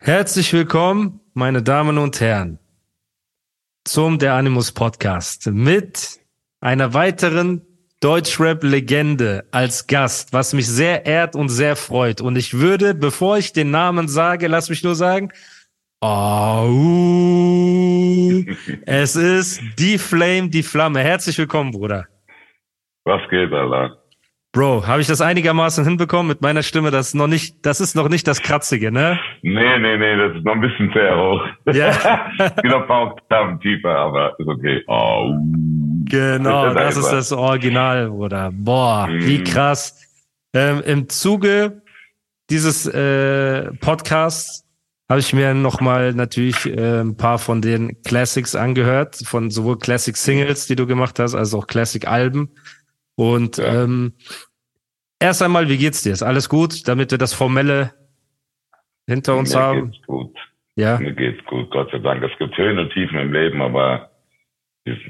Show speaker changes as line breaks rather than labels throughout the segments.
Herzlich willkommen, meine Damen und Herren, zum Der Animus Podcast mit einer weiteren Deutschrap-Legende als Gast, was mich sehr ehrt und sehr freut. Und ich würde, bevor ich den Namen sage, lass mich nur sagen, uh, es ist die Flame, die Flamme. Herzlich willkommen, Bruder.
Was geht, Alter?
Bro, habe ich das einigermaßen hinbekommen mit meiner Stimme? Das ist noch nicht, das ist noch nicht das Kratzige, ne?
Nee, nee, nee, das ist noch ein bisschen sehr hoch.
Ja.
ich bin noch ein paar Oktaven tiefer, aber ist okay. Oh.
Genau, das ist das Original, Bruder. Boah, mm. wie krass. Ähm, Im Zuge dieses äh, Podcasts habe ich mir nochmal natürlich äh, ein paar von den Classics angehört, von sowohl Classic Singles, die du gemacht hast, als auch Classic Alben. Und ja. ähm, erst einmal, wie geht's dir? Ist alles gut, damit wir das Formelle hinter uns
Mir
haben?
Geht's gut.
Ja.
Mir geht's gut, Gott sei Dank. Es gibt Höhen und Tiefen im Leben, aber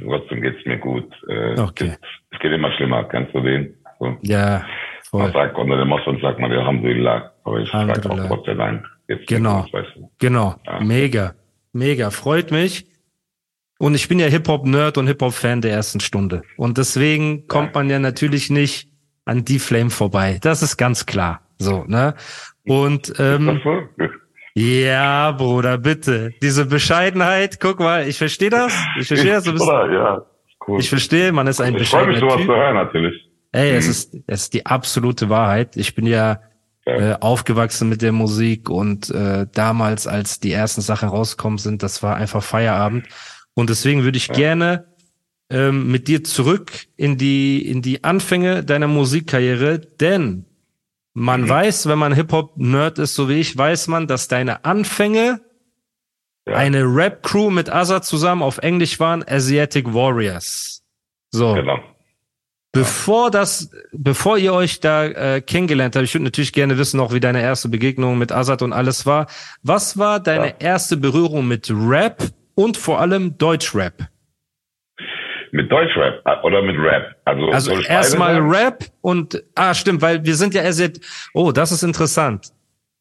trotzdem geht's mir gut. Äh,
okay.
Es, es, geht immer schlimmer, kannst du den? So.
Ja.
Voll. Man sagt, unter dem Moslems sagt man, Alhamdulillah. Aber ich sage auch Gott sei Dank. Jetzt
genau.
Gut, weißt du.
Genau. Ja. Mega. Mega. Freut mich. Und ich bin ja Hip-Hop-Nerd und Hip-Hop-Fan der ersten Stunde. Und deswegen kommt man ja natürlich nicht an die Flame vorbei. Das ist ganz klar. So, ne? Und ähm, ja, Bruder, bitte. Diese Bescheidenheit, guck mal, ich verstehe das. Ich verstehe das. Du bist,
ja,
cool. Ich verstehe, man ist ein
ich bescheidener
Ich
freue mich, sowas zu hören, natürlich.
Ey, mhm. es ist, es ist die absolute Wahrheit. Ich bin ja, ja. Äh, aufgewachsen mit der Musik und äh, damals, als die ersten Sachen rausgekommen sind, das war einfach Feierabend. Und deswegen würde ich ja. gerne ähm, mit dir zurück in die, in die Anfänge deiner Musikkarriere, denn man mhm. weiß, wenn man Hip-Hop-Nerd ist, so wie ich, weiß man, dass deine Anfänge ja. eine Rap-Crew mit Azad zusammen auf Englisch waren, Asiatic Warriors. So.
Genau.
Bevor das, bevor ihr euch da äh, kennengelernt habt, ich würde natürlich gerne wissen, auch wie deine erste Begegnung mit Azad und alles war. Was war deine ja. erste Berührung mit Rap und vor allem Deutschrap.
Mit Deutschrap äh, oder mit Rap?
Also, also erstmal Rap und ah stimmt, weil wir sind ja erst oh, das ist interessant.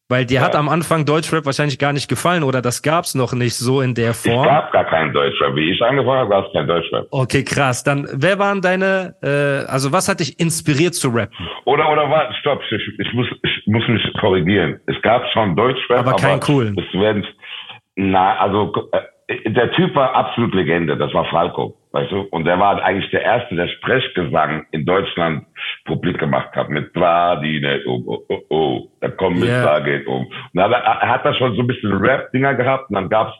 Weil dir ja. hat am Anfang Deutschrap wahrscheinlich gar nicht gefallen oder das gab's noch nicht so in der Form.
Es gab gar keinen Deutschrap. Wie ich angefangen habe, gab's kein Deutschrap.
Okay, krass. Dann, wer waren deine, äh, also was hat dich inspiriert zu rappen?
Oder, oder warte, stopp, ich, ich, muss, ich muss mich korrigieren. Es gab schon Deutschrap,
aber, kein coolen.
Es werden, na, also, äh, der Typ war absolut Legende, das war Falco, weißt du? Und er war eigentlich der Erste, der Sprechgesang in Deutschland publik gemacht hat, mit Tradine, oh, oh, oh, oh, der Kommissar yeah. geht um. Und er, er hat da schon so ein bisschen Rap-Dinger gehabt und dann gab's,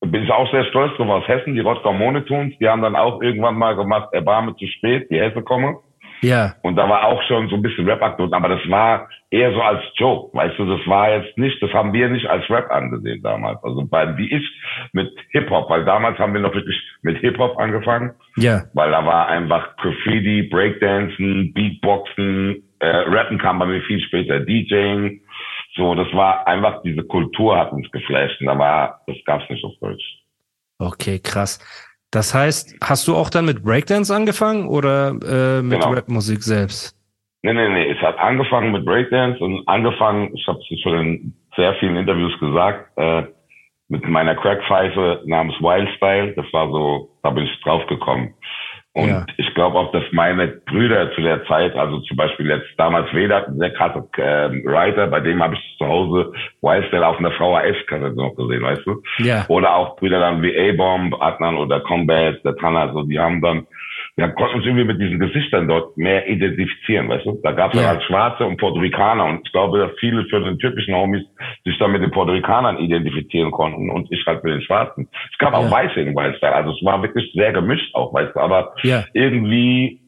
bin ich auch sehr stolz drauf, aus Hessen, die Rottgau Monotons, die haben dann auch irgendwann mal gemacht, Erbarme zu spät, die Hesse komme.
Ja.
Und da war auch schon so ein bisschen Rap-Aktion, aber das war eher so als Joke, weißt du, das war jetzt nicht, das haben wir nicht als Rap angesehen damals. Also bei, wie ich mit Hip-Hop, weil damals haben wir noch wirklich mit Hip-Hop angefangen.
Ja.
Weil da war einfach Graffiti, Breakdancen, Beatboxen, äh, Rappen kam bei mir viel später, DJing. So, das war einfach, diese Kultur hat uns geflasht und da war, das gab's nicht auf Deutsch.
Okay, krass. Das heißt, hast du auch dann mit Breakdance angefangen oder äh, mit genau. Rapmusik selbst?
Nee, nee, nee. Es hat angefangen mit Breakdance und angefangen, ich habe es schon in sehr vielen Interviews gesagt, äh, mit meiner Crackpfeife namens Wildstyle. Das war so, da bin ich drauf gekommen. Und ja. ich glaube auch, dass meine Brüder zu der Zeit, also zum Beispiel jetzt damals Vedat, ein sehr krasser äh, Writer, bei dem habe ich zu Hause Wildstyle auf einer VHS-Kassette noch gesehen, weißt du?
Ja.
Oder auch Brüder dann wie A-Bomb, Adnan oder Combat, der Tanner, so die haben dann wir konnten uns irgendwie mit diesen Gesichtern dort mehr identifizieren, weißt du? Da gab es ja. halt Schwarze und Puerto Ricaner und ich glaube, dass viele für den typischen Homies sich dann mit den Puerto Ricanern identifizieren konnten und ich halt mit den Schwarzen. Es gab auch ja. Weiße in Weißteil, also es war wirklich sehr gemischt auch, weißt du, aber
ja.
irgendwie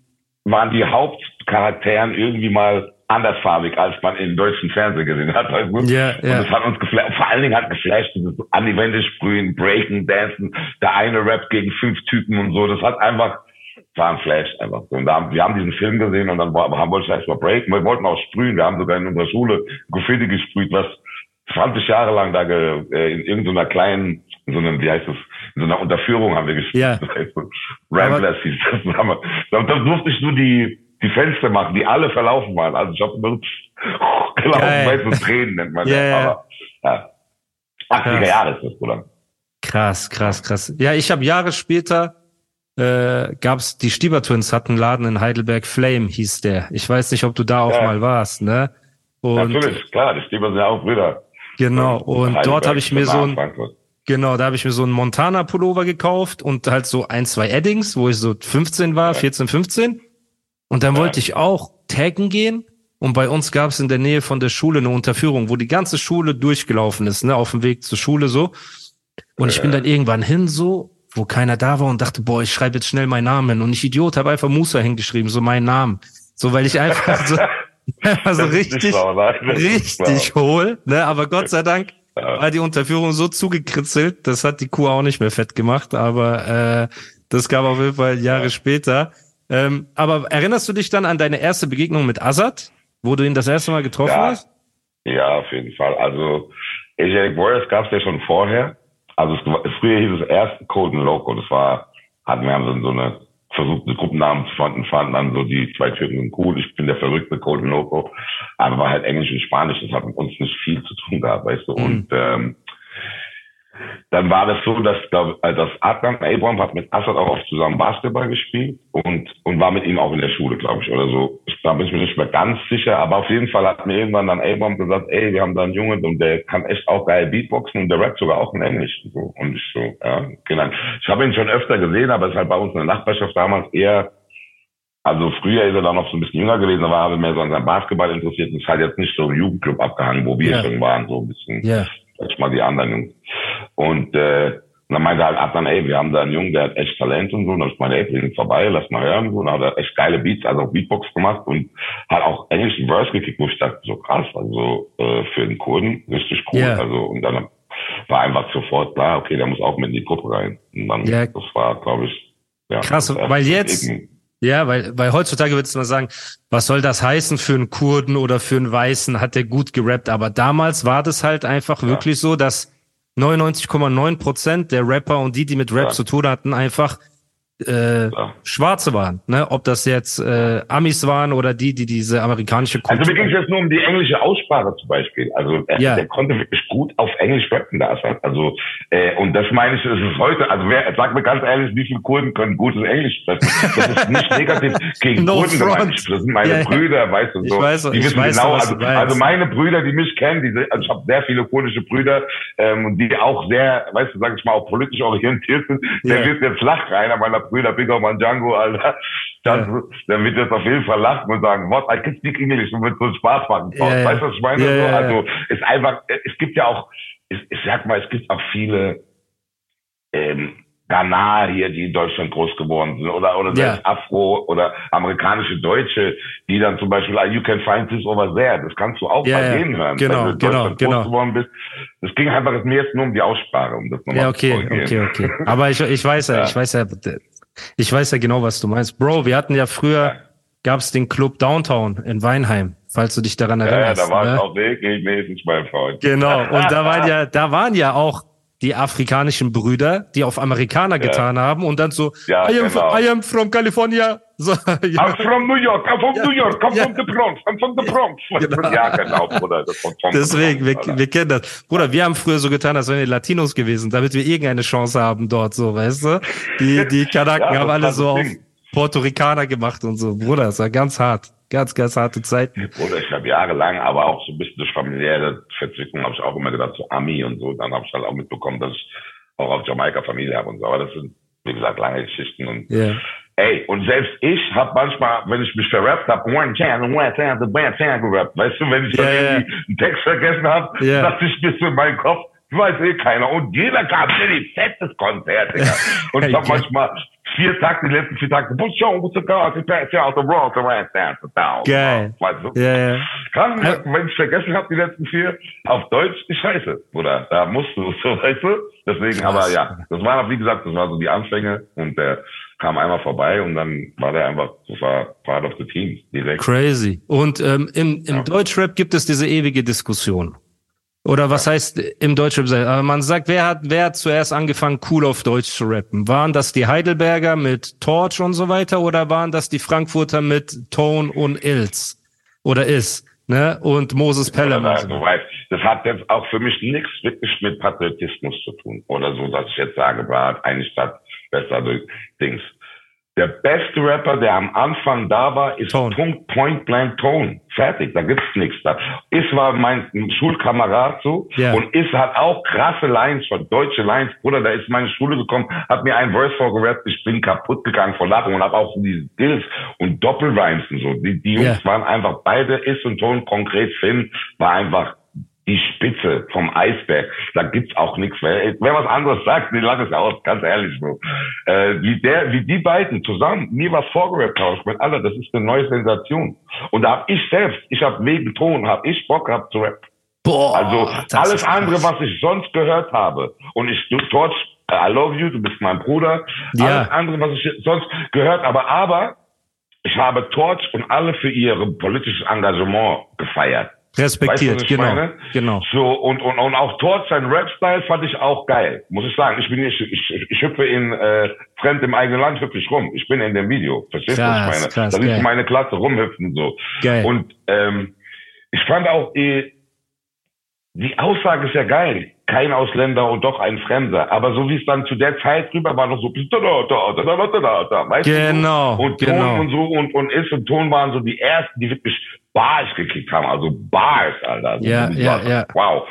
waren die Hauptcharakteren irgendwie mal andersfarbig, als man im deutschen Fernsehen gesehen hat. Also,
ja,
und das hat uns geflasht. Vor allen Dingen hat geflasht, dieses an die Wände sprühen, breaken, dancen, der eine Rap gegen fünf Typen und so. Das hat einfach, war ein Flash einfach. Und da haben, wir haben diesen Film gesehen und dann haben wir erst mal breaken. Wir wollten auch sprühen. Wir haben sogar in unserer Schule Graffiti gesprüht, was 20 Jahre lang da ge, äh, in irgendeiner kleinen, in so einem, wie heißt das, in so einer Unterführung haben wir gespielt.
Ja.
Das heißt so, Ramblers hieß das. Da, haben wir, da, da durfte ich nur die, die Fenster machen, die alle verlaufen waren. Also ich habe immer gelaufen, weißt du, Tränen nennt man
Ja,
das. Aber, ja. 80er
Krass.
Jahre ist das, Bruder.
Krass, krass, krass. Ja, ich habe Jahre später äh, gab's die Stieber Twins hatten Laden in Heidelberg, Flame hieß der. Ich weiß nicht, ob du da auch
Ja.
mal warst, ne? Und
Natürlich, klar, die Stieber sind ja auch Brüder.
genau. Und
Heidelberg,
dort habe ich mir so ein
Frankfurt.
Genau, da habe ich mir so einen Montana Pullover gekauft und halt so ein, zwei Eddings, wo ich so 15 war, 14, 15. Und dann
Ja.
wollte ich auch taggen gehen. Und bei uns gab es in der Nähe von der Schule eine Unterführung, wo die ganze Schule durchgelaufen ist, ne, auf dem Weg zur Schule so. Und ich bin dann irgendwann hin so, wo keiner da war und dachte, boah, ich schreibe jetzt schnell meinen Namen hin. Und ich Idiot habe einfach Musa hingeschrieben, so meinen Namen. So, weil ich einfach so, also richtig,
schlau,
richtig hohl, ne, aber Gott sei Dank war die Unterführung so zugekritzelt, das hat die Kuh auch nicht mehr fett gemacht, aber äh, das kam auf jeden Fall Jahre
Ja.
später. Ähm, aber erinnerst du dich dann an deine erste Begegnung mit Azad, wo du ihn das erste Mal getroffen
Ja.
hast?
Ja, auf jeden Fall. Also Asiatic Warriors gab es ja schon vorher. Also es, früher hieß es erst Cold and Loco. Das war, hatten wir haben so, eine versucht, einen Gruppennamen zu finden, fanden dann so die zwei Typen sind cool. Ich bin der verrückte Cold and Loco. Aber war halt Englisch und Spanisch. Das hat mit uns nicht viel zu tun gehabt, weißt du.
Mhm.
Und ähm, dann war das so, dass, glaub, äh, dass Adnan Abraham hat mit Assad auch oft zusammen Basketball gespielt und, und war mit ihm auch in der Schule, glaube ich, oder so. Da bin ich mir nicht mehr ganz sicher, aber auf jeden Fall hat mir irgendwann dann Abraham gesagt, ey, wir haben da einen Jungen und der kann echt auch geil Beatboxen und der rappt sogar auch in Englisch. Und, so. und ich so, ja, genau. Ich habe ihn schon öfter gesehen, aber es ist halt bei uns in der Nachbarschaft damals eher also früher ist er dann noch so ein bisschen jünger gewesen, da war er mehr so an seinem Basketball interessiert und ist halt jetzt nicht so im Jugendclub abgehangen, wo wir
Ja.
schon waren, so ein bisschen
Ja.
Sag ich mal, die anderen Jungs. Und, äh, und dann meinte halt Adnan, ey, wir haben da einen Jungen, der hat echt Talent und so. Und dann ich meine, ey, bring ihn vorbei, lass mal hören. Und so. Und dann hat er echt geile Beats, also auch Beatbox gemacht und hat auch englischen Verse gekickt, wo ich dachte, so krass, also äh, für den Kurden richtig cool.
Ja.
Also und dann war einfach sofort klar, okay, der muss auch mit in die Gruppe rein. Und dann,
Ja.
das war, glaube ich, ja.
Krass, weil jetzt-
Begegnung.
Ja, weil, weil heutzutage würdest du mal sagen, was soll das heißen für einen Kurden oder für einen Weißen? Hat der gut gerappt? Aber damals war das halt einfach wirklich so, dass 99,9 Prozent der Rapper und die, die mit Rap
Ja.
zu tun hatten, einfach äh,
Ja.
Schwarze waren. Ne? Ob das jetzt äh, Amis waren oder die, die diese amerikanische
Also
Kultur.
mir ging es jetzt nur um die englische Aussprache zum Beispiel. Also er,
Ja.
der konnte wirklich gut auf Englisch rappen, der Assad. Also äh, und das meine ich, das ist heute. Also wer, sag mir ganz ehrlich, wie viele Kurden können gutes Englisch sprechen? Das ist nicht negativ gegen
No
Kurden gemeint. Das sind meine
Ja.
Brüder, weißt du so.
weiß-
die
ich
wissen
weiß,
genau. Also, also meine Brüder, die mich kennen, die, also ich habe sehr viele kurdische Brüder, ähm, die auch sehr, weißt du, sag ich mal, auch politisch orientiert sind. Der wird jetzt lachen, einer meiner Brüder, Big Oman Django, Alter. Das, Der wird jetzt auf jeden Fall lachen und sagen, what, I can speak English und wird so Spaß machen.
Ja, ja.
Weißt du, was ich meine?
Ja,
so,
ja, ja.
also, ist einfach, es gibt ja auch, ich, ich sag mal, es gibt auch viele, ähm, Ghana hier, die in Deutschland groß geworden sind, oder, oder
Ja.
selbst Afro oder amerikanische Deutsche, die dann zum Beispiel, ah, you can find this over there. Das kannst du auch
Ja,
bei denen hören.
Genau,
wenn du in
genau,
Deutschland
genau.
groß geworden bist. Das ging einfach mir jetzt nur um die Aussprache, um das nochmal
Ja, okay,
zu korrigieren.
okay, okay. Aber ich, ich weiß ja,
Ja.
ich weiß ja, ich weiß ja genau, was du meinst. Bro, wir hatten ja früher,
Ja.
gab's den Club Downtown in Weinheim, falls du dich daran
Ja, ja,
erinnerst.
da war
ne?
es auch regelmäßig, mein Freund.
Genau. Und da waren ja, da waren ja auch die afrikanischen Brüder, die auf Amerikaner getan haben und dann so,
Ja,
I, am,
genau.
I am from California. So, ja.
I'm from New York, I'm from
Ja.
New York, I'm
Ja.
from the Bronx, I'm from the Bronx.
Genau.
Ja, genau, Bruder.
Deswegen, wir,
Alter.
wir kennen das. Bruder, wir haben früher so getan, als wären wir Latinos gewesen, damit wir irgendeine Chance haben dort, so, weißt du? Die, die Kanaken
Ja,
haben alle so auf. Puerto Ricaner gemacht und so. Bruder, das war ganz hart. Ganz, ganz harte Zeiten.
Oder ich habe jahrelang, aber auch so ein bisschen durch familiäre Verzwickung, habe ich auch immer gedacht, so Ami und so. Dann habe ich halt auch mitbekommen, dass ich auch auf Jamaika Familie habe und so. Aber das sind, wie gesagt, lange Geschichten. Und
Ja.
ey, und selbst ich habe manchmal, wenn ich mich verrappt habe, one chance, one chance, one chance gerappt. Weißt du, wenn ich
ja.
irgendwie einen Text vergessen habe,
Ja.
dachte ich mir so in meinem Kopf, weiß eh keiner. Und jeder kam in die fettes Konzert, Digga. Und ich habe manchmal vier Takte, die letzten vier Takte, push on, what's the car, the pass out the road, the right down, the down.
Geil.
Weißt du?
Ja, ja.
Kann, wenn ich vergessen habe, die letzten vier, auf Deutsch, die Scheiße, Bruder. Da musst du, so, weißt du? Deswegen, aber ja, das war, wie gesagt, das war so die Anfänge und der kam einmal vorbei und dann war der einfach, das war part of the team, direkt.
Crazy. Und ähm, im, im
Ja.
Deutschrap gibt es diese ewige Diskussion. Oder was heißt im Deutschrap? Aber man sagt, wer hat, wer hat zuerst angefangen, cool auf Deutsch zu rappen? Waren das die Heidelberger mit Torch und so weiter oder waren das die Frankfurter mit Tone und Ilz? Oder Is, ne? Und Moses Pelham.
Also,
so.
das hat jetzt auch für mich nichts wirklich mit Patriotismus zu tun. Oder so, dass ich jetzt sage, war eine Stadt besser durch Dings. Der beste Rapper, der am Anfang da war, ist
Tone.
Punkt Point Blank Tone. Fertig, da gibt's nichts da. Is war mein Schulkamerad so
Ja.
und Is hat auch krasse Lines von deutsche Lines. Bruder, da ist meine Schule gekommen, hat mir ein Verse vorgerappt, ich bin kaputt gegangen vor Lachen und habe auch diese Skills und Doppelrhymes und so. Die, die Jungs
Ja.
waren einfach beide Is und Tone konkret Finn war einfach die Spitze vom Eisberg. Da gibt's auch nichts. Wer, wer was anderes sagt, den lache ich aus, ganz ehrlich so. Äh, wie der, wie die beiden zusammen mir was vorgerappt haben, ich meine, Alter, das ist eine neue Sensation. Und da hab ich selbst, ich habe wegen Ton, hab ich Bock gehabt zu rappen.
Boah,
Also alles andere, was ich sonst gehört habe, und ich, du, Torch, I love you, du bist mein Bruder,
Ja.
alles andere, was ich sonst gehört habe, aber ich habe Torch und alle für ihr politisches Engagement gefeiert.
Respektiert,
weißt du,
genau,
meine?
genau.
So, und, und, und auch Tort, sein Rap-Style fand ich auch geil. Muss ich sagen, ich bin ich, ich, ich hüpfe in, äh, fremd im eigenen Land hüpfe ich rum. Ich bin in dem Video. Verstehst du, was ich meine?
Krass,
da
geil.
ist meine Klasse rumhüpfen, so.
Geil.
Und, ähm, ich fand auch, äh, die Aussage ist ja geil. Kein Ausländer und doch ein Fremder. Aber so wie es dann zu der Zeit rüber war, noch so, weißt
genau,
du? Und Ton
genau.
und so und, und ist und Ton waren so die ersten, die wirklich Bars gekickt haben. Also Bars, Alter. Also
Ja, ja, ja.
Wow.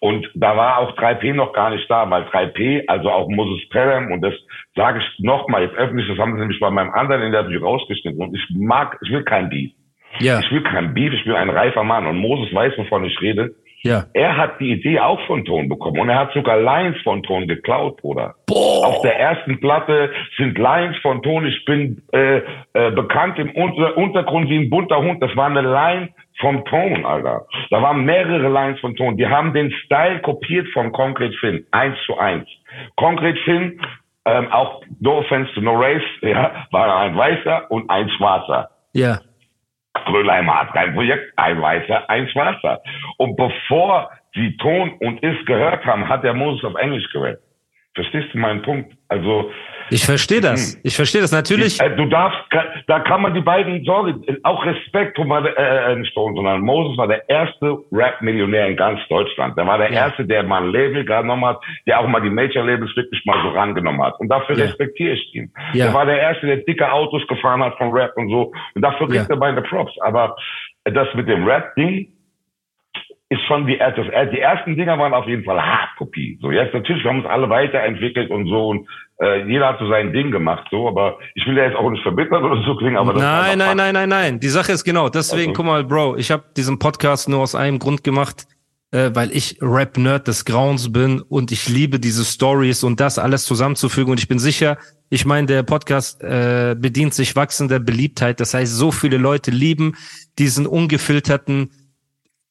Und da war auch 3P noch gar nicht da, weil 3P, also auch Moses Pelham, und das sage ich nochmal jetzt öffentlich, das haben sie nämlich bei meinem anderen Interview rausgeschnitten. Und ich mag, ich will kein Beef.
Ja,
Ich will kein Beef, ich will ein reifer Mann. Und Moses weiß, wovon ich rede.
Ja.
Er hat die Idee auch von Ton bekommen. Und er hat sogar Lines von Ton geklaut, Bruder.
Boah.
Auf der ersten Platte sind Lines von Ton. Ich bin äh, äh, bekannt im Unter Untergrund wie ein bunter Hund. Das war eine Line vom Ton, Alter. Da waren mehrere Lines von Ton. Die haben den Style kopiert von Concrete Finn. Eins zu eins. Concrete Finn, ähm, auch no offense to no race, ja, war ein Weißer und ein Schwarzer.
Ja.
Grönheimer hat kein Projekt, ein Weißer, ein Schwarzer. Und bevor sie Ton und Is gehört haben, hat der Moses auf Englisch gerappt. Verstehst du meinen Punkt? Also,
Ich verstehe das. Ich verstehe das. Natürlich.
äh, du darfst, da kann man die beiden, sorry, auch Respekt, Thomas, äh, nicht Stone, sondern Moses war der erste Rap-Millionär in ganz Deutschland. Der war der
Ja.
erste, der mal ein Label genommen hat, der auch mal die Major-Labels wirklich mal so rangenommen hat. Und dafür
Ja.
respektiere ich ihn.
Ja.
Der war der erste, der dicke Autos gefahren hat von Rap und so. Und dafür kriegt
Ja.
er meine Props. Aber das mit dem Rap-Ding, ist schon die, das, die ersten Dinger waren auf jeden Fall Hardkopie. So jetzt natürlich, wir haben uns alle weiterentwickelt und so und äh, jeder hat so sein Ding gemacht, so, aber ich will ja jetzt auch nicht verbittert oder so klingen, aber das
Nein, nein, nein, nein, nein. Die Sache ist genau. Deswegen,
Also-
guck mal, Bro, ich habe diesen Podcast nur aus einem Grund gemacht, äh, weil ich Rap-Nerd des Grauens bin und ich liebe diese Stories und das alles zusammenzufügen. Und ich bin sicher, ich meine, der Podcast äh, bedient sich wachsender Beliebtheit. Das heißt, so viele Leute lieben diesen ungefilterten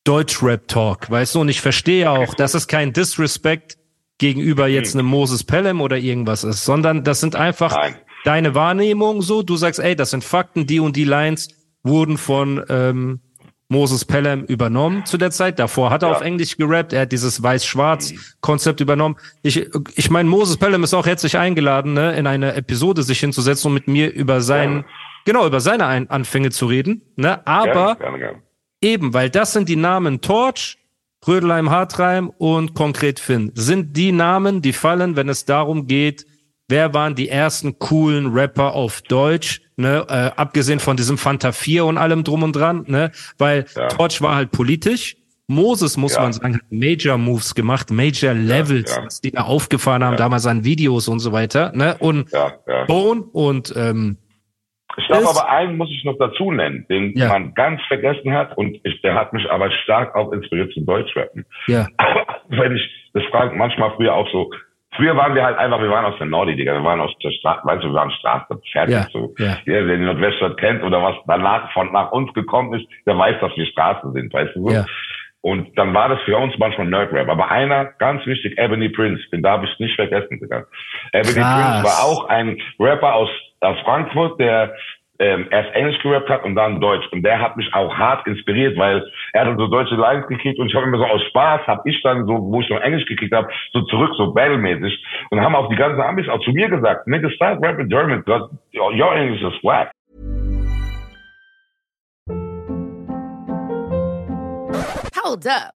Deutsch-Rap-Talk, weißt du? Und ich verstehe auch, dass es kein Disrespect gegenüber jetzt einem Moses Pelham oder irgendwas ist, sondern das sind einfach
Nein.
deine Wahrnehmung so. Du sagst, ey, das sind Fakten, die und die Lines wurden von ähm, Moses Pelham übernommen zu der Zeit. Davor hat er
Ja.
auf Englisch gerappt, er hat dieses Weiß-Schwarz-Konzept übernommen. Ich, ich meine, Moses Pelham ist auch herzlich eingeladen, ne, in eine Episode sich hinzusetzen und mit mir über seinen,
Gerne.
genau, über seine Ein Anfänge zu reden. Ne? Aber
gerne.
Eben, weil das sind die Namen Torch, Rödelheim Hartreim und Konkret Finn. Sind die Namen, die fallen, wenn es darum geht, wer waren die ersten coolen Rapper auf Deutsch, ne, äh, abgesehen von diesem Fanta 4 und allem drum und dran, ne, weil
Ja.
Torch war halt politisch. Moses, muss
Ja.
man sagen, hat Major Moves gemacht, Major Levels,
ja.
was die da aufgefahren haben, damals an Videos und so weiter, ne, und. Bone und, ähm,
Ich glaube aber einen muss ich noch dazu nennen, den
Ja.
man ganz vergessen hat und ich, der hat mich aber stark auch inspiriert zum Deutschrappen.
ja,
Wenn ich, das fragt manchmal früher auch so früher waren wir halt einfach, wir waren aus der Nordi, Digga. Wir waren aus der Straße, weißt du, wir waren Straße, fertig
Ja,
so.
ja.
Jeder, der die Nordweststadt kennt oder was danach von nach uns gekommen ist, der weiß, dass wir Straße sind, weißt du so.
Ja.
Und dann war das für uns manchmal Nerd-Rap. Aber einer, ganz wichtig, Ebony Prince, den darf ich nicht vergessen, Digga. Ebony
Krass.
Prince war auch ein Rapper aus, aus Frankfurt, der ähm, erst Englisch gerappt hat und dann Deutsch. Und der hat mich auch hart inspiriert, weil er hat so deutsche Lines gekriegt und ich habe immer so aus Spaß, habe ich dann so, wo ich noch Englisch gekriegt habe, so zurück, so battlemäßig. Und haben auch die ganzen Amis auch zu mir gesagt, nigga, start rapping German, because your English is whack.
Hold up.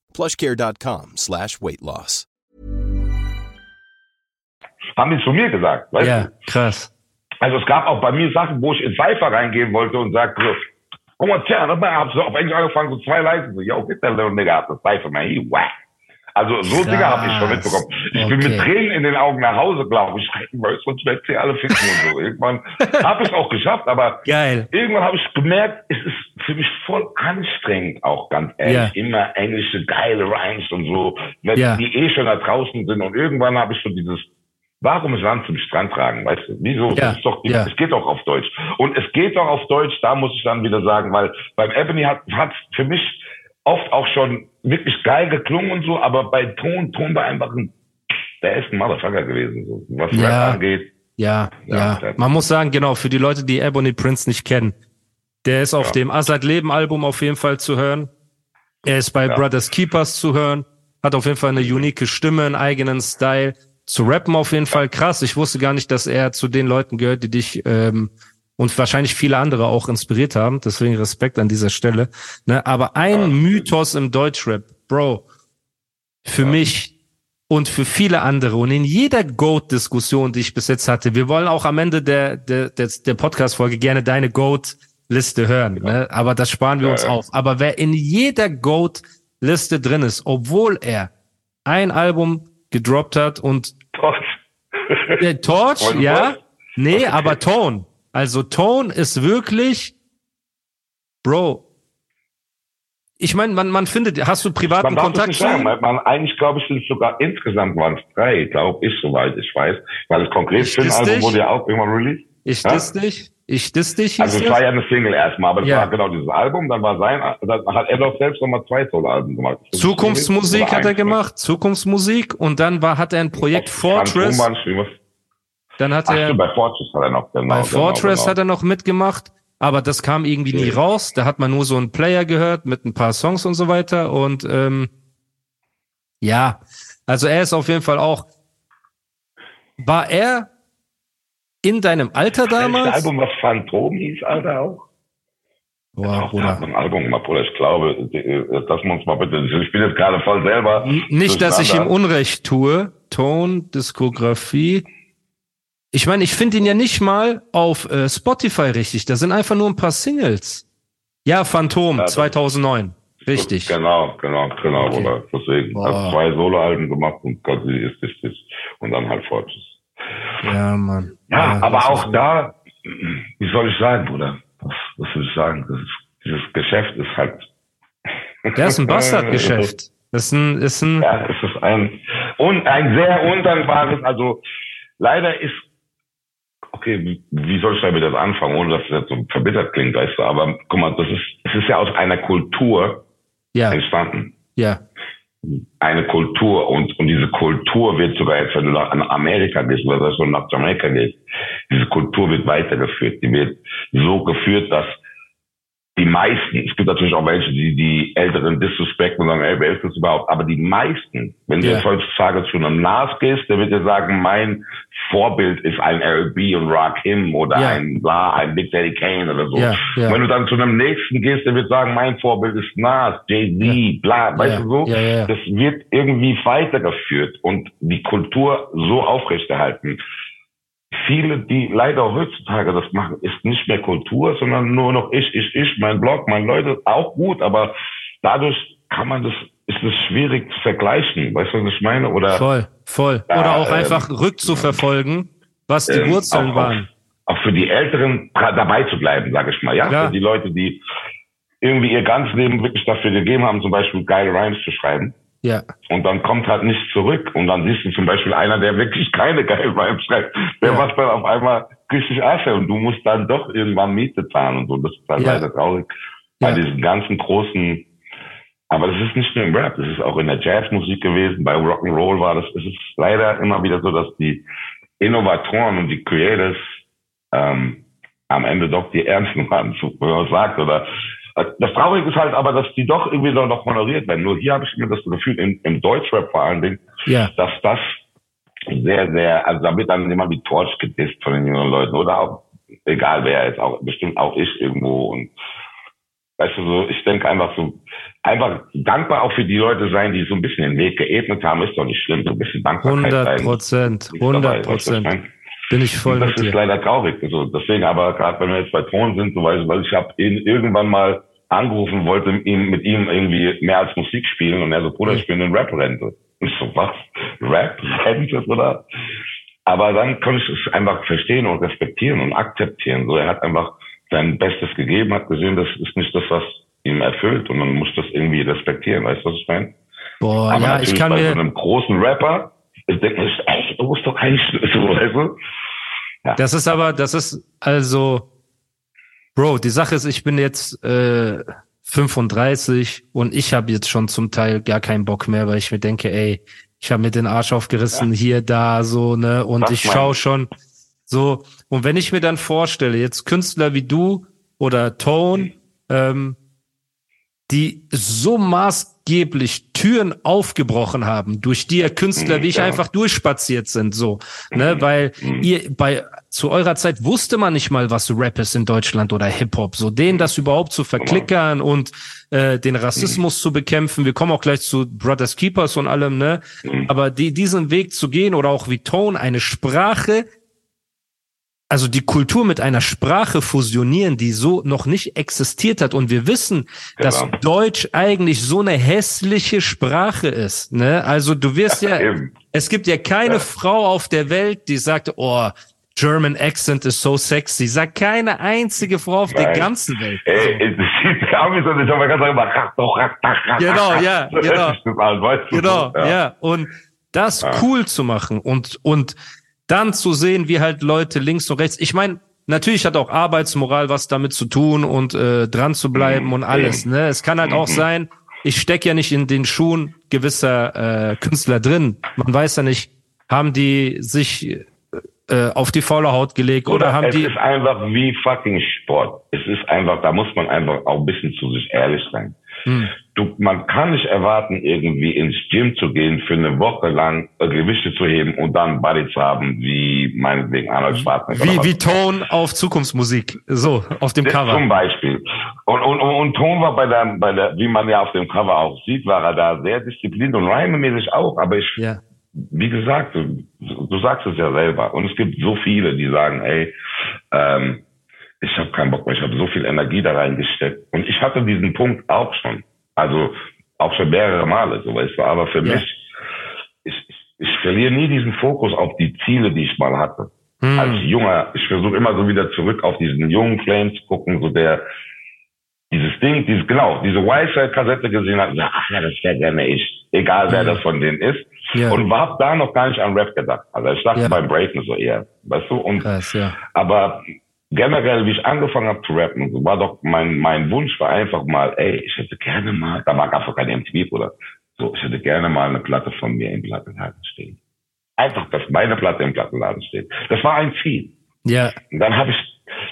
plushcare.com slash weight loss.
Haben die zu mir gesagt, weißt
Ja,
du?
krass.
Also es gab auch bei mir Sachen, wo ich in Cypher reingehen wollte und sagte so, guck mal, tja, dann hab so auf Englisch angefangen, so zwei Leisten, so, yo, get that little nigga out the Cypher, man, he whack. Also so
Krass.
Dinge habe ich schon mitbekommen. Ich bin
Okay.
mit Tränen in den Augen nach Hause gelaufen. Ich schrecken, weil sonst werde ich sie alle ficken und so. Irgendwann habe ich es auch geschafft, aber
Geil.
irgendwann habe ich gemerkt, es ist für mich voll anstrengend, auch ganz ehrlich.
Ja.
Immer englische geile Rhymes und so, wenn
Ja.
die eh schon da draußen sind. Und irgendwann habe ich so dieses, warum Sand zum Strand tragen, weißt du? Wieso?
Ja.
Ist doch,
Ja.
Es geht doch auf Deutsch. Und es geht doch auf Deutsch, da muss ich dann wieder sagen, weil beim Ebony hat es für mich oft auch schon wirklich geil geklungen und so, aber bei Ton, Ton war einfach ein, der ist ein Motherfucker gewesen, so, was
Ja.
Rap angeht.
Ja,
Ja,
ja. Man muss sagen, genau, für die Leute, die Ebony Prince nicht kennen, der ist auf
Ja.
dem Assad Leben Album auf jeden Fall zu hören. Er ist bei
Ja.
Brothers Keepers zu hören, hat auf jeden Fall eine unique Stimme, einen eigenen Style. Zu rappen auf jeden Fall krass. Ich wusste gar nicht, dass er zu den Leuten gehört, die dich ähm, und wahrscheinlich viele andere auch inspiriert haben. Deswegen Respekt an dieser Stelle. Ne? Aber ein
Ja.
Mythos im Deutschrap, Bro, für mich und für viele andere und in jeder Goat-Diskussion, die ich bis jetzt hatte, wir wollen auch am Ende der, der, der, der Podcast-Folge gerne deine Goat-Liste hören, ne? aber das sparen wir
Ja,
uns
ja.
auf. Aber wer in jeder Goat-Liste drin ist, obwohl er ein Album gedroppt hat und Torch,
Wollen wir
ja, nee, aber Tone. Also Tone ist wirklich, Bro, ich meine, man, man findet, hast du privaten
Man
Kontakt
nicht sagen. Man, eigentlich glaube ich, sind sogar insgesamt waren es drei, glaube ich, soweit ich weiß. Weil das konkret
Ich diss
Album wurde ja auch irgendwann released.
Ich
Ja?
diss dich, ich diss dich,
Also es war ja eine Single erstmal, aber es
Ja.
war genau dieses Album, dann war sein, dann hat er doch selbst nochmal zwei Solo-Alben gemacht.
Zukunftsmusik hat er
ne?
gemacht, Zukunftsmusik und dann war, hat er ein Projekt Fortress. Dann hat
Ach
er,
bei Fortress hat er noch, genau.
bei
genau,
Fortress
genau.
hat er noch mitgemacht, aber das kam irgendwie nie raus, da hat man nur so einen Player gehört mit ein paar Songs und so weiter und ähm, ja, also er ist auf jeden Fall auch, war er in deinem Alter damals?
Album, was Phantom hieß, Alter, auch?
Boah,
Auch
Bruder.
ein Album gemacht, Bruder, ich glaube, dass wir uns mal bitte, ich bin jetzt gerade voll selber.
Nicht, dass ich ihm. Unrecht tue. Ton, Diskografie. Ich meine, ich finde ihn ja nicht mal auf äh, Spotify richtig. Da sind einfach nur ein paar Singles. Ja, Phantom,
Ja, das-
2009. Richtig.
Genau, genau, genau,
Okay.
Bruder. Deswegen.
Boah.
Also zwei Soloalben gemacht und sie ist, ist. Und dann halt Fortress.
Ja, Mann.
Ja, aber
das
auch da, wie soll ich sagen, Bruder? Was, was soll ich sagen? Ist, dieses Geschäft ist halt.
Der ist ein Bastardgeschäft. Das ist ein, ist ein,
Ja, es ist ein, und ein sehr undankbares, also leider ist, okay, wie, soll ich damit jetzt anfangen, ohne dass es jetzt so verbittert klingt, weißt du, aber guck mal, das ist, es ist ja aus einer Kultur
ja,
entstanden.
ja,
eine Kultur und, und diese Kultur wird sogar jetzt, wenn du nach Amerika gehst oder so nach Jamaika gehst, diese Kultur wird weitergeführt. Die wird so geführt, dass die meisten, es gibt natürlich auch welche, die die Älteren disrespekten und sagen, ey, wer ist das überhaupt? Aber die meisten, wenn du jetzt heutzutage zu einem Nas gehst, der wird dir sagen, mein Vorbild ist ein R&B und Rakim oder yeah. ein bla, ein Big Daddy Kane oder so. Yeah, yeah. Wenn du dann zu einem nächsten gehst, der wird sagen, mein Vorbild ist Nas, Jay-Z, bla, weißt du so? Das wird irgendwie weitergeführt und die Kultur so aufrechterhalten viele, die leider heutzutage das machen, ist nicht mehr Kultur, sondern nur noch ich, ich, ich, mein Blog, meine Leute, auch gut, aber dadurch kann man das, ist es schwierig zu vergleichen, weißt du, was ich meine? Oder,
voll, voll. Ja, Oder auch ähm, einfach rückzuverfolgen, was die ähm, Wurzeln
auch,
waren.
Auch, auch für die Älteren dabei zu bleiben, sage ich mal, ja? ja. Für die Leute, die irgendwie ihr ganzes Leben wirklich dafür gegeben haben, zum Beispiel geile Rhymes zu schreiben. Ja. Und dann kommt halt nichts zurück. Und dann siehst du zum Beispiel einer, der wirklich keine geilen Vibes schreibt, der ja. macht dann auf einmal richtig Asche und du musst dann doch irgendwann Miete zahlen und so. Das ist halt ja. leider traurig. Ja. Bei diesen ganzen großen, aber das ist nicht nur im Rap, das ist auch in der Jazzmusik gewesen, bei Rock'n'Roll war das, es ist leider immer wieder so, dass die Innovatoren und die Creators ähm, am Ende doch die Ernsten waren, so, wenn man sagt, oder das Traurige ist halt aber, dass die doch irgendwie noch honoriert werden. Nur hier habe ich mir das Gefühl, im, im Deutschrap vor allen Dingen, ja. dass das sehr, sehr, also da wird dann immer wie Torch gedisst von den jungen Leuten oder auch, egal wer jetzt auch, bestimmt auch ich irgendwo und weißt du so, ich denke einfach so, einfach dankbar auch für die Leute sein, die so ein bisschen den Weg geebnet haben, ist doch nicht schlimm, so ein bisschen Dankbarkeit
100 Prozent, 100 Prozent. Bin ich voll
und Das ist dir. leider traurig. Also deswegen, aber gerade wenn wir jetzt bei Ton sind, so weiß, weil ich habe ihn irgendwann mal angerufen, wollte ihm, mit ihm irgendwie mehr als Musik spielen und er so, Bruder, ich bin in Rap-Rente. Ich so, was? Rap-Rente, oder? Aber dann konnte ich es einfach verstehen und respektieren und akzeptieren. So, er hat einfach sein Bestes gegeben, hat gesehen, das ist nicht das, was ihm erfüllt und man muss das irgendwie respektieren. Weißt du, was ich meine?
Boah, Aber ja, ich kann
bei
mir...
so einem großen Rapper, ich denke mir, ey, du musst doch keinen Schlüssel, weißt du?
Ja. Das ist aber, das ist also, Bro, die Sache ist, ich bin jetzt äh, 35 und ich habe jetzt schon zum Teil gar keinen Bock mehr, weil ich mir denke, ey, ich habe mir den Arsch aufgerissen, ja. hier, da, so, ne? Und Was ich schaue schon so. Und wenn ich mir dann vorstelle, jetzt Künstler wie du oder Tone, mhm. ähm, die so maßgeblich Türen aufgebrochen haben, durch die ihr Künstler mhm, wie ich ja. einfach durchspaziert sind, so, ne, mhm. weil ihr bei zu eurer Zeit wusste man nicht mal, was Rap ist in Deutschland oder Hip Hop, so denen das überhaupt zu verklickern und äh, den Rassismus mhm. zu bekämpfen. Wir kommen auch gleich zu Brothers Keepers und allem, ne, aber die diesen Weg zu gehen oder auch wie Tone eine Sprache also die Kultur mit einer Sprache fusionieren, die so noch nicht existiert hat. Und wir wissen, genau. dass Deutsch eigentlich so eine hässliche Sprache ist. Ne? Also du wirst ja, ja es gibt ja keine ja. Frau auf der Welt, die sagt, oh, German Accent is so sexy. Sagt keine einzige Frau auf Nein. der ganzen Welt. Ey, Genau, ja, genau. Genau, ja. Und das cool zu machen und, und dann zu sehen, wie halt Leute links und rechts. Ich meine, natürlich hat auch Arbeitsmoral was damit zu tun und äh, dran zu bleiben mhm. und alles. Ne? Es kann halt auch mhm. sein, ich stecke ja nicht in den Schuhen gewisser äh, Künstler drin. Man weiß ja nicht, haben die sich äh, auf die faule Haut gelegt oder, oder haben
es
die.
Es ist einfach wie fucking Sport. Es ist einfach, da muss man einfach auch ein bisschen zu sich ehrlich sein. Hm. Du, man kann nicht erwarten, irgendwie ins Gym zu gehen, für eine Woche lang äh, Gewichte zu heben und dann Body zu haben, wie meinetwegen Arnold Schwarzenegger.
Wie, wie Tone auf Zukunftsmusik, so, auf dem Cover.
Zum Beispiel. Und, und, und, und Tone war bei der, bei der, wie man ja auf dem Cover auch sieht, war er da sehr diszipliniert und rhymemäßig auch, aber ich, ja. wie gesagt, du, du sagst es ja selber. Und es gibt so viele, die sagen, ey, ähm, ich habe keinen Bock mehr, ich habe so viel Energie da reingesteckt. Und ich hatte diesen Punkt auch schon. Also auch schon mehrere Male, so weißt du. Aber für ja. mich, ich, ich, ich verliere nie diesen Fokus auf die Ziele, die ich mal hatte. Hm. Als Junger, ich versuche immer so wieder zurück auf diesen jungen Flame zu gucken, so der dieses Ding, dieses, genau, diese Wi-Fi-Kassette gesehen hat, ja, ach ja, das wäre gerne ich. Egal wer ja. das von denen ist. Ja. Und hab da noch gar nicht an Rap gedacht. Also ich dachte ja. beim Breaken so eher, weißt du? Und, Krass, ja. Aber generell, wie ich angefangen habe zu rappen, war doch mein, mein Wunsch war einfach mal, ey, ich hätte gerne mal, da war gar kein MTV, oder So, ich hätte gerne mal eine Platte von mir im Plattenladen stehen. Einfach, dass meine Platte im Plattenladen steht. Das war ein Ziel.
Ja.
Und dann habe ich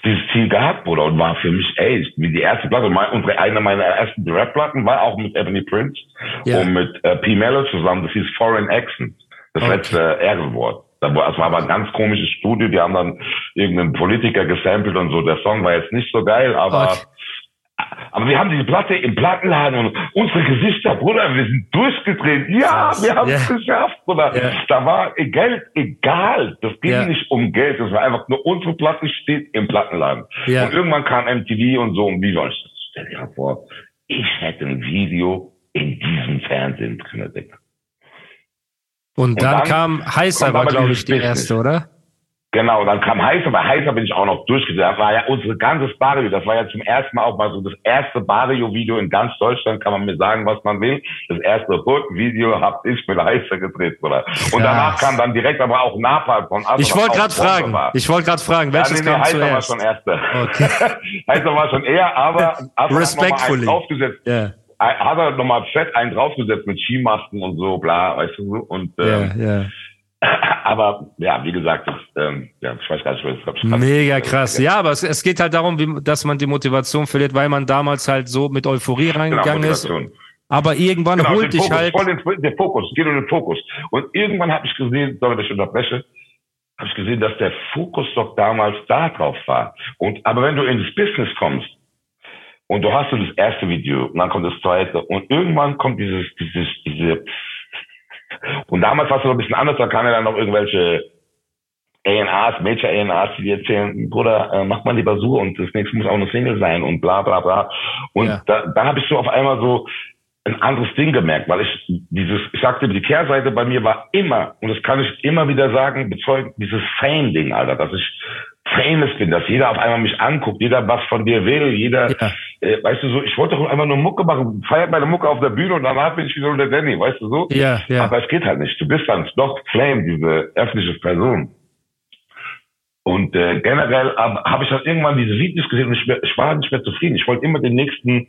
dieses Ziel gehabt, Bruder, und war für mich, ey, wie die erste Platte, mein, unsere, eine meiner ersten Rap-Platten war auch mit Ebony Prince
Ja.
und mit äh, P. Mello zusammen, das hieß Foreign Accent, das
Okay.
letzte Ehrenwort. Das war aber ein ganz komisches Studio, die haben dann irgendeinen Politiker gesampelt und so. Der Song war jetzt nicht so geil, aber
Okay.
aber wir haben diese Platte im Plattenladen und unsere Gesichter, Bruder, wir sind durchgedreht. Ja, wir haben es
Ja.
geschafft, Bruder.
Ja.
Da war Geld egal. Das ging
Ja.
nicht um Geld. Das war einfach nur unsere Platte steht im Plattenladen. Und irgendwann kam MTV und so. Und wie soll ich das? Stell dir mal vor, ich hätte ein Video in diesem Fernsehen drin, Digga.
Und,
Und
dann,
dann
kam Heißer, war glaube ich die erste, oder?
Genau, dann kam Heißer, bei Heißer bin ich auch noch durchgedreht. Das war ja unsere ganze Barrio. Das war ja zum ersten Mal auch mal so das erste Barrio-Video in ganz Deutschland, kann man mir sagen, was man will. Das erste Hood-Video hab ich mit Heißer gedreht, oder? Und danach kam dann direkt aber auch Napalm von Asser,
Ich wollte gerade fragen.
war.
Ich wollte gerade fragen, welches
ja, nee, nee, Heißer war
zuerst?
schon erster.
Okay.
Heißer war schon eher, aber Asser hat nochmal
Respectfully.
einen draufgesetzt.
Ja,
Hat er nochmal fett einen draufgesetzt mit Skimasken und so, bla, weißt du. Und, ähm,
ja, ja.
aber ja, wie gesagt, das, ähm, ja, ich weiß gar nicht, was ich glaub,
Mega krass. Ja, aber es, es geht halt darum, wie, dass man die Motivation verliert, weil man damals halt so mit Euphorie
Genau,
reingegangen ist.
Motivation.
Aber irgendwann
Genau,
holt dich
Fokus,
halt.
voll den, den Fokus, es geht um den Fokus. Und irgendwann habe ich gesehen, sorry, dass ich unterbreche, habe ich gesehen, dass der Fokus doch damals da drauf war. Und aber wenn du ins Business kommst und du hast so das erste Video und dann kommt das zweite und irgendwann kommt dieses, dieses, diese und damals war es noch ein bisschen anders, da kamen ja dann noch irgendwelche A&Rs, Major A&Rs, die dir erzählen, Bruder, äh, mach mal lieber so und das nächste muss auch eine Single sein und bla bla bla. Und
Ja.
da, da habe ich so auf einmal so ein anderes Ding gemerkt, weil ich dieses, ich sagte, die Kehrseite bei mir war immer, und das kann ich immer wieder sagen, bezeugen, dieses Fame-Ding, Alter, dass ich famous bin, dass jeder auf einmal mich anguckt, jeder was von dir will, jeder,
Ja.
äh, weißt du so, ich wollte doch einfach nur Mucke machen, feiert meine Mucke auf der Bühne und danach bin ich wieder der Danny, weißt du so?
Ja, ja.
Aber es geht halt nicht. Du bist dann doch Flame, diese öffentliche Person. Und äh, generell habe hab ich dann irgendwann diese Videos gesehen und ich, ich war nicht mehr zufrieden. Ich wollte immer den nächsten.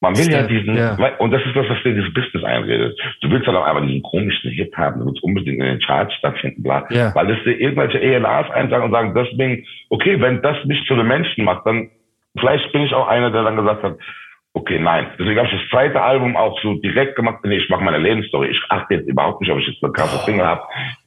Man will ja diesen,
ja.
und das ist das, was dir dieses Business einredet. Du willst dann auch einfach diesen komischen Hit haben, du willst unbedingt in den Charts stattfinden, bla.
Ja.
Weil es dir irgendwelche ENAs einsagen und sagen, deswegen, okay, wenn das mich zu den Menschen macht, dann vielleicht bin ich auch einer, der dann gesagt hat, okay, nein. Deswegen habe ich das zweite Album auch so direkt gemacht, nee, ich mache meine Lebensstory. Ich achte jetzt überhaupt nicht, ob ich jetzt eine krasse Single habe,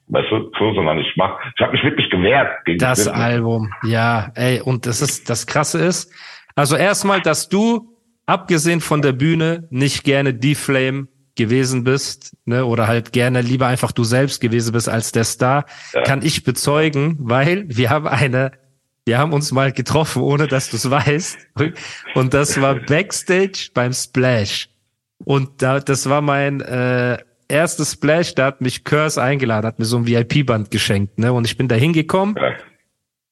weißt du, so, sondern ich mach, ich habe mich wirklich gewehrt gegen
Das. Album, ja, ey, und das ist, das Krasse ist, also erstmal, dass du, abgesehen von der Bühne, nicht gerne die Flame gewesen bist, ne, oder halt gerne lieber einfach du selbst gewesen bist als der Star,
Ja.
kann ich bezeugen, weil wir haben eine, wir haben uns mal getroffen, ohne dass du es weißt, und das war Backstage beim Splash. Und da, das war mein äh, erstes Splash, da hat mich Curse eingeladen, hat mir so ein VIP-Band geschenkt, ne? Und ich bin da hingekommen
Ja.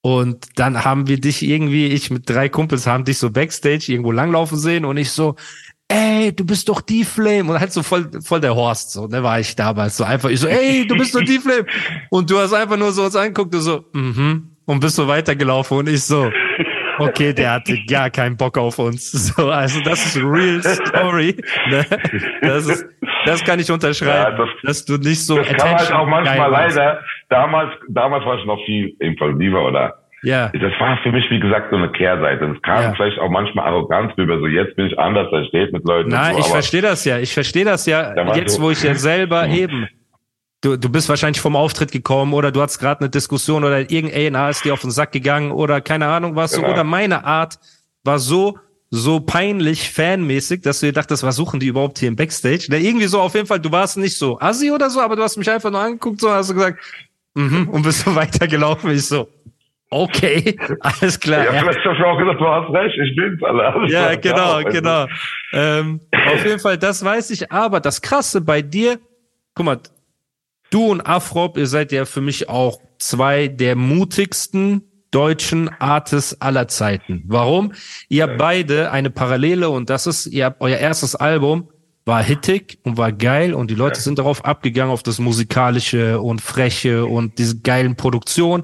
Und dann haben wir dich irgendwie, ich mit drei Kumpels haben dich so Backstage irgendwo langlaufen sehen und ich so, ey, du bist doch die Flame. Und halt so voll, voll der Horst, so, ne, war ich damals so einfach. Ich so, ey, du bist doch die Flame. Und du hast einfach nur so uns angeguckt, du so, mhm, und bist so weitergelaufen und ich so, okay, der hatte gar keinen Bock auf uns. So, also das ist real Story. Ne? Das ist, das kann ich unterschreiben,
Ja, das-
dass du nicht so
Das kann halt
attention
auch manchmal leider, damals, damals war ich noch viel impulsiver oder
Ja,
das war für mich, wie gesagt, so eine Kehrseite. Es kam
Ja.
vielleicht auch manchmal Arroganz rüber, so jetzt bin ich anders, da steht mit Leuten. Und so,
ich verstehe das ja. Ich verstehe das ja jetzt,
so-
wo ich ja selber eben. Du, du bist wahrscheinlich vom Auftritt gekommen oder du hast gerade eine Diskussion oder irgendein A&R ist dir auf den Sack gegangen oder keine Ahnung was so.
Genau.
Oder meine Art war so so peinlich fanmäßig, dass du dir dachtest, was suchen die überhaupt hier im Backstage? Na, irgendwie so auf jeden Fall, du warst nicht so assi oder so, aber du hast mich einfach nur angeguckt so und hast so gesagt, mhm, und bist so weitergelaufen. Ich so, okay, alles klar.
Ja,
ja.
vielleicht hast du auch gesagt, du hast recht, ich bin's, alle.
Ja, genau,
du.
genau. Ähm, auf jeden Fall, das weiß ich. Aber das Krasse bei dir, guck mal, du und Afrop, ihr seid ja für mich auch zwei der mutigsten deutschen Artists aller Zeiten. Warum? Ihr habt beide eine Parallele und das ist, ihr habt euer erstes Album war hittig und war geil und die Leute sind darauf abgegangen auf das musikalische und freche und diese geilen Produktionen.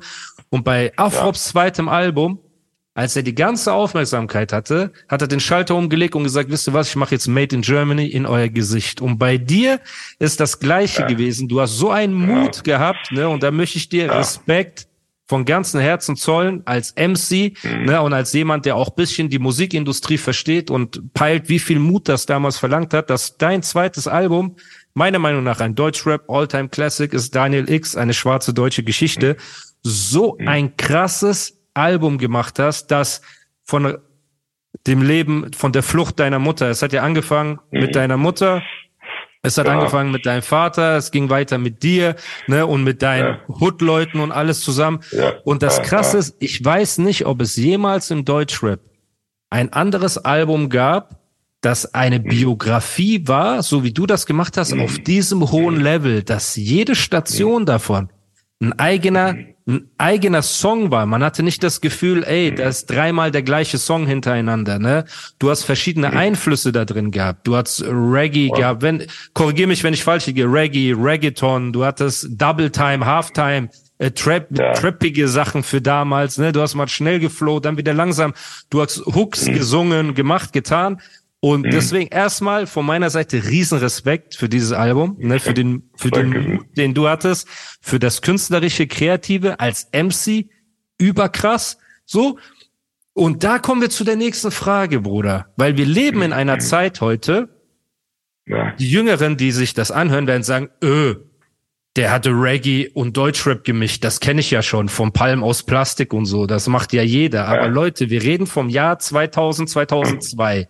Und bei Afrops zweitem Album als er die ganze Aufmerksamkeit hatte, hat er den Schalter umgelegt und gesagt, wisst ihr was, ich mache jetzt Made in Germany in euer Gesicht. Und bei dir ist das Gleiche ja. gewesen. Du hast so einen Mut ja. gehabt, ne? Und da möchte ich dir ja. Respekt von ganzem Herzen zollen als MC mhm. ne, und als jemand, der auch bisschen die Musikindustrie versteht und peilt, wie viel Mut das damals verlangt hat, dass dein zweites Album, meiner Meinung nach ein Deutschrap Alltime Classic ist Daniel X, eine schwarze deutsche Geschichte, so mhm. ein krasses Album gemacht hast, das von dem Leben, von der Flucht deiner Mutter, es hat ja angefangen mhm. mit deiner Mutter, es hat ja. angefangen mit deinem Vater, es ging weiter mit dir, ne, und mit deinen ja. Hood-Leuten und alles zusammen. Ja. Und das Krasse ist, ich weiß nicht, ob es jemals im Deutschrap ein anderes Album gab, das eine mhm. Biografie war, so wie du das gemacht hast, mhm. auf diesem hohen mhm. Level, dass jede Station davon ein eigener ein eigener Song war. Man hatte nicht das Gefühl, ey, da ist dreimal der gleiche Song hintereinander, ne? Du hast verschiedene Einflüsse da drin gehabt. Du hast Reggae wow. gehabt, wenn, korrigier mich, wenn ich falsch liege, Reggae, Reggaeton, du hattest Double Time, Halftime, äh, Trap, ja. trappige Sachen für damals, ne? Du hast mal schnell geflowt, dann wieder langsam. Du hast Hooks mhm. gesungen, gemacht, getan. Und mhm. deswegen erstmal von meiner Seite Riesenrespekt für dieses Album, ne, für den, für den, den du hattest, für das künstlerische, kreative als MC, überkrass, so. Und da kommen wir zu der nächsten Frage, Bruder, weil wir leben in einer mhm. Zeit heute, ja. die Jüngeren, die sich das anhören, werden sagen, öh, der hatte Reggae und Deutschrap gemischt. Das kenne ich ja schon vom Palm aus Plastik und so. Das macht ja jeder. Aber ja. Leute, wir reden vom Jahr 2000, 2002.